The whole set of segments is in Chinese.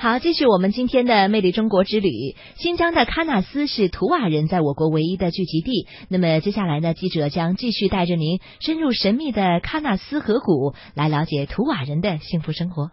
好，继续我们今天的魅力中国之旅。新疆的喀纳斯是图瓦人在我国唯一的聚集地。那么接下来呢，记者将继续带着您深入神秘的喀纳斯河谷，来了解图瓦人的幸福生活。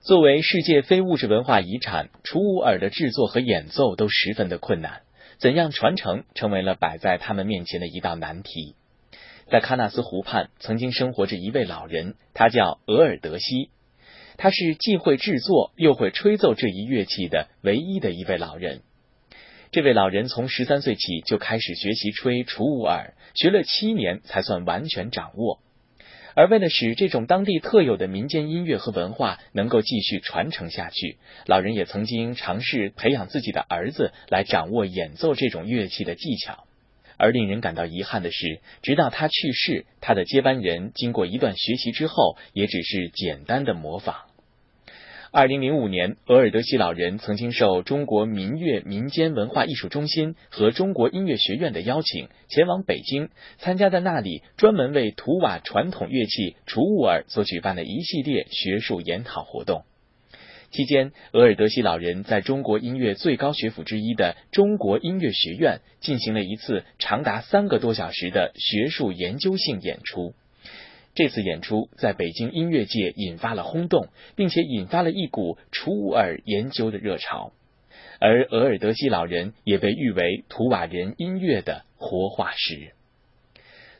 作为世界非物质文化遗产，楚舞尔的制作和演奏都十分的困难。怎样传承，成为了摆在他们面前的一道难题。在喀纳斯湖畔，曾经生活着一位老人，他叫额尔德西。他是既会制作又会吹奏这一乐器的唯一的一位老人。这位老人从十三岁起就开始学习吹楚舞尔，学了七年才算完全掌握。而为了使这种当地特有的民间音乐和文化能够继续传承下去，老人也曾经尝试培养自己的儿子来掌握演奏这种乐器的技巧。而令人感到遗憾的是，直到他去世，他的接班人经过一段学习之后，也只是简单的模仿。二零零五年，额尔德西老人曾经受中国民乐民间文化艺术中心和中国音乐学院的邀请，前往北京，参加在那里专门为图瓦传统乐器楚武尔所举办的一系列学术研讨活动。期间，额尔德西老人在中国音乐最高学府之一的中国音乐学院进行了一次长达三个多小时的学术研究性演出。这次演出在北京音乐界引发了轰动，并且引发了一股楚尔研究的热潮，而额尔德西老人也被誉为图瓦人音乐的活化石。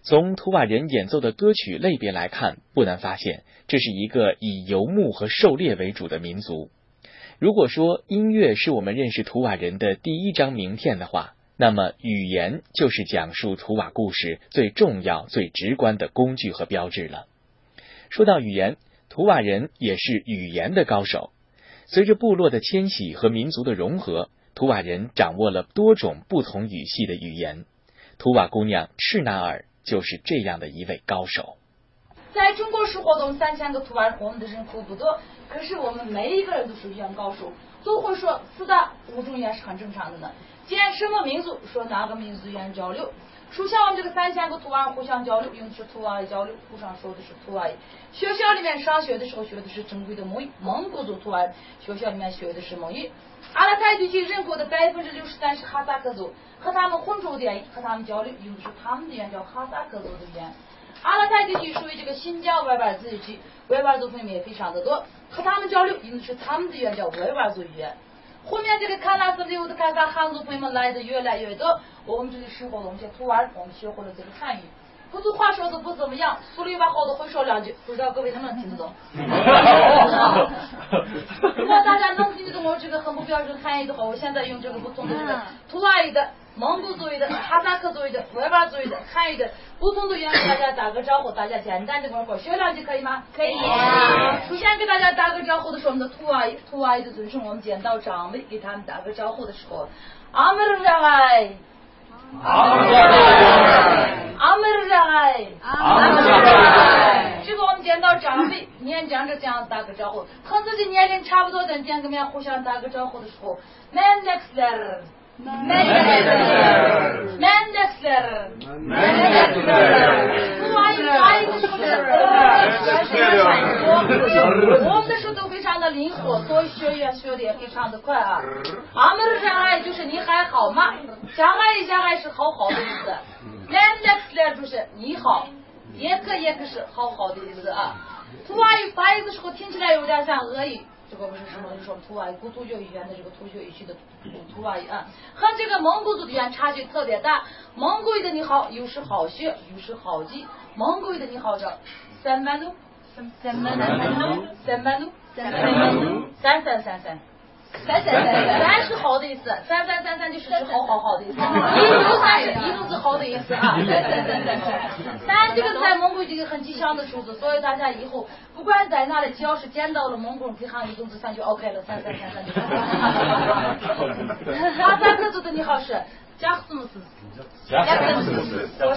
从图瓦人演奏的歌曲类别来看，不难发现，这是一个以游牧和狩猎为主的民族。如果说音乐是我们认识图瓦人的第一张名片的话，那么，语言就是讲述图瓦故事最重要、最直观的工具和标志了。说到语言，图瓦人也是语言的高手。随着部落的迁徙和民族的融合，图瓦人掌握了多种不同语系的语言。图瓦姑娘赤纳尔就是这样的一位高手。在中国式活动三千个图瓦，我们的人口不多，可是我们每一个人都是语言高手，都会说四大五种语言是很正常的呢。见什么民族说哪个民族语言交流？首先我们这个三千个图瓦互相交流，用的是图瓦语交流，互相说的是图瓦语。学校里面上学的时候学的是正规的蒙语，蒙古族图瓦。学校里面学的是蒙语。阿拉泰地区人口的百分之六十三是哈萨克族，和他们混住的，和他们交流用的是他们的语言，叫哈萨克族的语言。阿拉泰地区属于这个新疆维吾尔自治区，维吾尔族分也非常的多，和他们交流用的是他们的语言，叫维吾尔族语言。后面这个喀纳斯流的开发汉族朋友们来的越来越多，我们这里生活的我们些图瓦我们学会了这个汉语。各族话说的不怎么样，苏里巴好的会说两句，不知道各位能不能听得懂？如果大家能听得懂我这个很不标准汉语的话，我现在用这个不同的这个图瓦语的。蒙古族裔的、哈萨克族裔的、维吾尔族裔的、汉语的，不同的语言给大家打个招呼，大家简单的跟我学两句可以吗？可以。首先给大家打个招呼的时候，我们的土阿姨、土阿姨的尊称，我们见到长辈给他们打个招呼的时候，阿门儿让爱，阿门儿阿门儿让爱，阿门儿让爱。这个我们见到长辈年长者这样打个招呼，和自己年龄差不多的见个面互相打个招呼的时候，man next letter。我们的手都非常的灵活，所以学也学的也非常的快啊。阿门的相爱就是你还好吗？相爱相爱是好好的意思。来来来就是你好，也可也可是好好的意思啊。土话语发音的时候听起来有点像俄语，这个不是什么？就说土瓦，古突厥语言的这个突厥语系的土瓦语啊，和这个蒙古族的语言差距特别大。蒙古语的你好，有时好学，有时好记。蒙古语的你好叫三万努，三万努，三万努，三万努，三三三三。三三三三好的意思，三三三三就是是好好好的意思，一路三一路是好的意思啊。三三三三三，三这个在蒙古这个很吉祥的数字，所以大家以后不管在哪里，只要是见到了蒙古人，给喊一种子三就 OK 了，三三三三就。哈萨克族的你好是加斯姆斯，加斯姆斯，我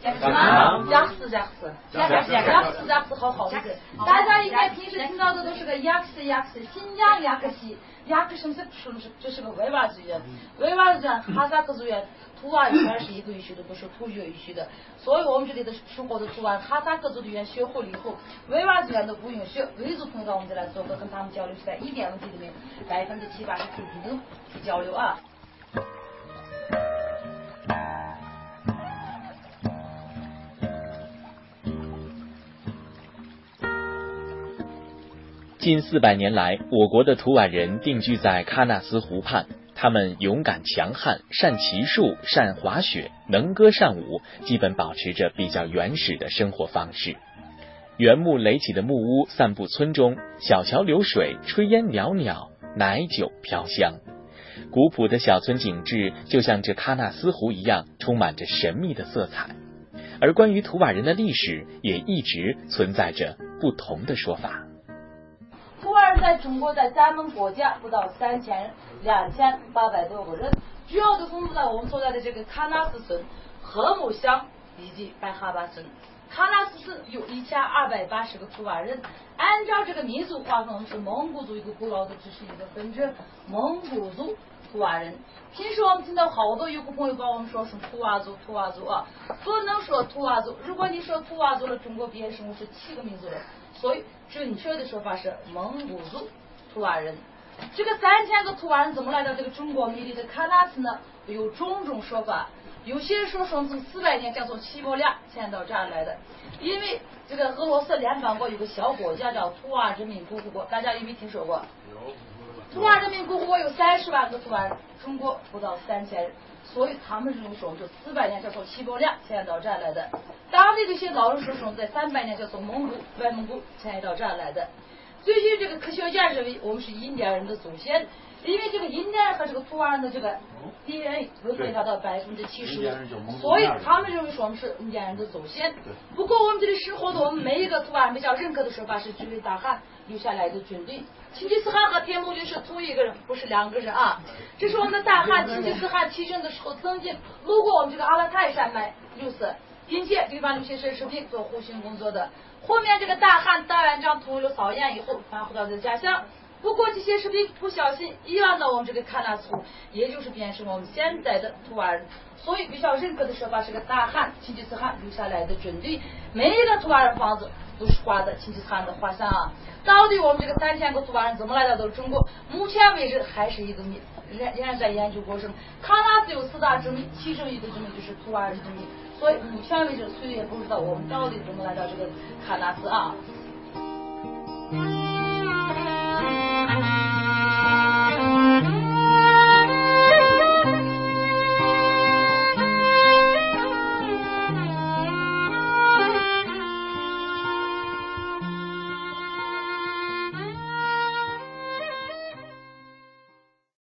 是现在就是加斯吗？加斯吗？加斯加，加加斯加斯，好好的。大家应该平时听到的都是个亚克西亚克西，新疆亚克西，亚克什么是什么是？这是个维吾尔族人，维吾尔族人、哈萨克族语言、图瓦语言是一个语系的，不是突厥语系的。所以我们这里的生活的图瓦、哈萨克族的语言学会了以后，维吾尔族人都不用学。维族朋友到我们这来做客，跟他们交流起来一点问题都没有，百分之七八十可以能交流啊。近四百年来，我国的土瓦人定居在喀纳斯湖畔。他们勇敢强悍，善骑术，善滑雪，能歌善舞，基本保持着比较原始的生活方式。原木垒起的木屋散布村中，小桥流水，炊烟袅袅，奶酒飘香。古朴的小村景致，就像这喀纳斯湖一样，充满着神秘的色彩。而关于土瓦人的历史，也一直存在着不同的说法。在中国，在咱们国家不到三千两千八百多个人，主要的分布在我们所在的这个喀纳斯省、禾木乡以及白哈巴村。喀纳斯村有一千二百八十个土瓦人，按照这个民族划分，是蒙古族一个古老的只是一个分支，蒙古族土瓦人。平时我们听到好多有个朋友把我们说是土瓦族，土瓦族啊，不能说土瓦族。如果你说土瓦族了，中国边生是七个民族人。所以准确的说法是蒙古族图瓦人。这个三千个图瓦人怎么来到这个中国美丽的喀纳斯呢？有种种说法。有些人说说从四百年叫做西伯利亚迁到这儿来的。因为这个俄罗斯联邦国有个小国家叫图瓦人民共和国，大家有没有听说过？有。图瓦人民共和国有三十万个图瓦人，中国不到三千人。所以他们这种说，就四百年叫做西伯利亚迁到这儿来的。当地的一些老人说说，在三百年叫做蒙古外蒙古迁到这儿来的。最近这个科学家认为我们是印第安人的祖先，因为这个印第安和这个土瓦人的这个 DNA 都可以达到百分之七十五，所以他们认为说我们是印第安人的祖先。不过我们这里生活的我们每一个土瓦人比较认可的说法是，这位大汉留下来的军队。成吉思汗和铁木真是同一个人，不是两个人啊。这是我们的大汉成吉思汗起政的时候曾经路过我们这个阿勒泰山脉六色。并且对方留学生士兵做护训工作的。后面这个大汉大院长屠了草原以后，返回到他的家乡。不过这些士兵不小心遗忘了我们这个喀纳斯，也就是变成我们现在的图瓦人。所以比较认可的说法是个大汉成吉思汗留下来的军队。没了图瓦人房子都是画的成吉思汗的画像啊。到底我们这个三千个图瓦人怎么来到的中国？目前为止还是一个谜，仍仍然在研究过程。喀纳斯有四大之谜，其中一个之谜就是图瓦人之谜。所以目前为止，谁也不知道我们到底怎么来到这个喀纳斯啊。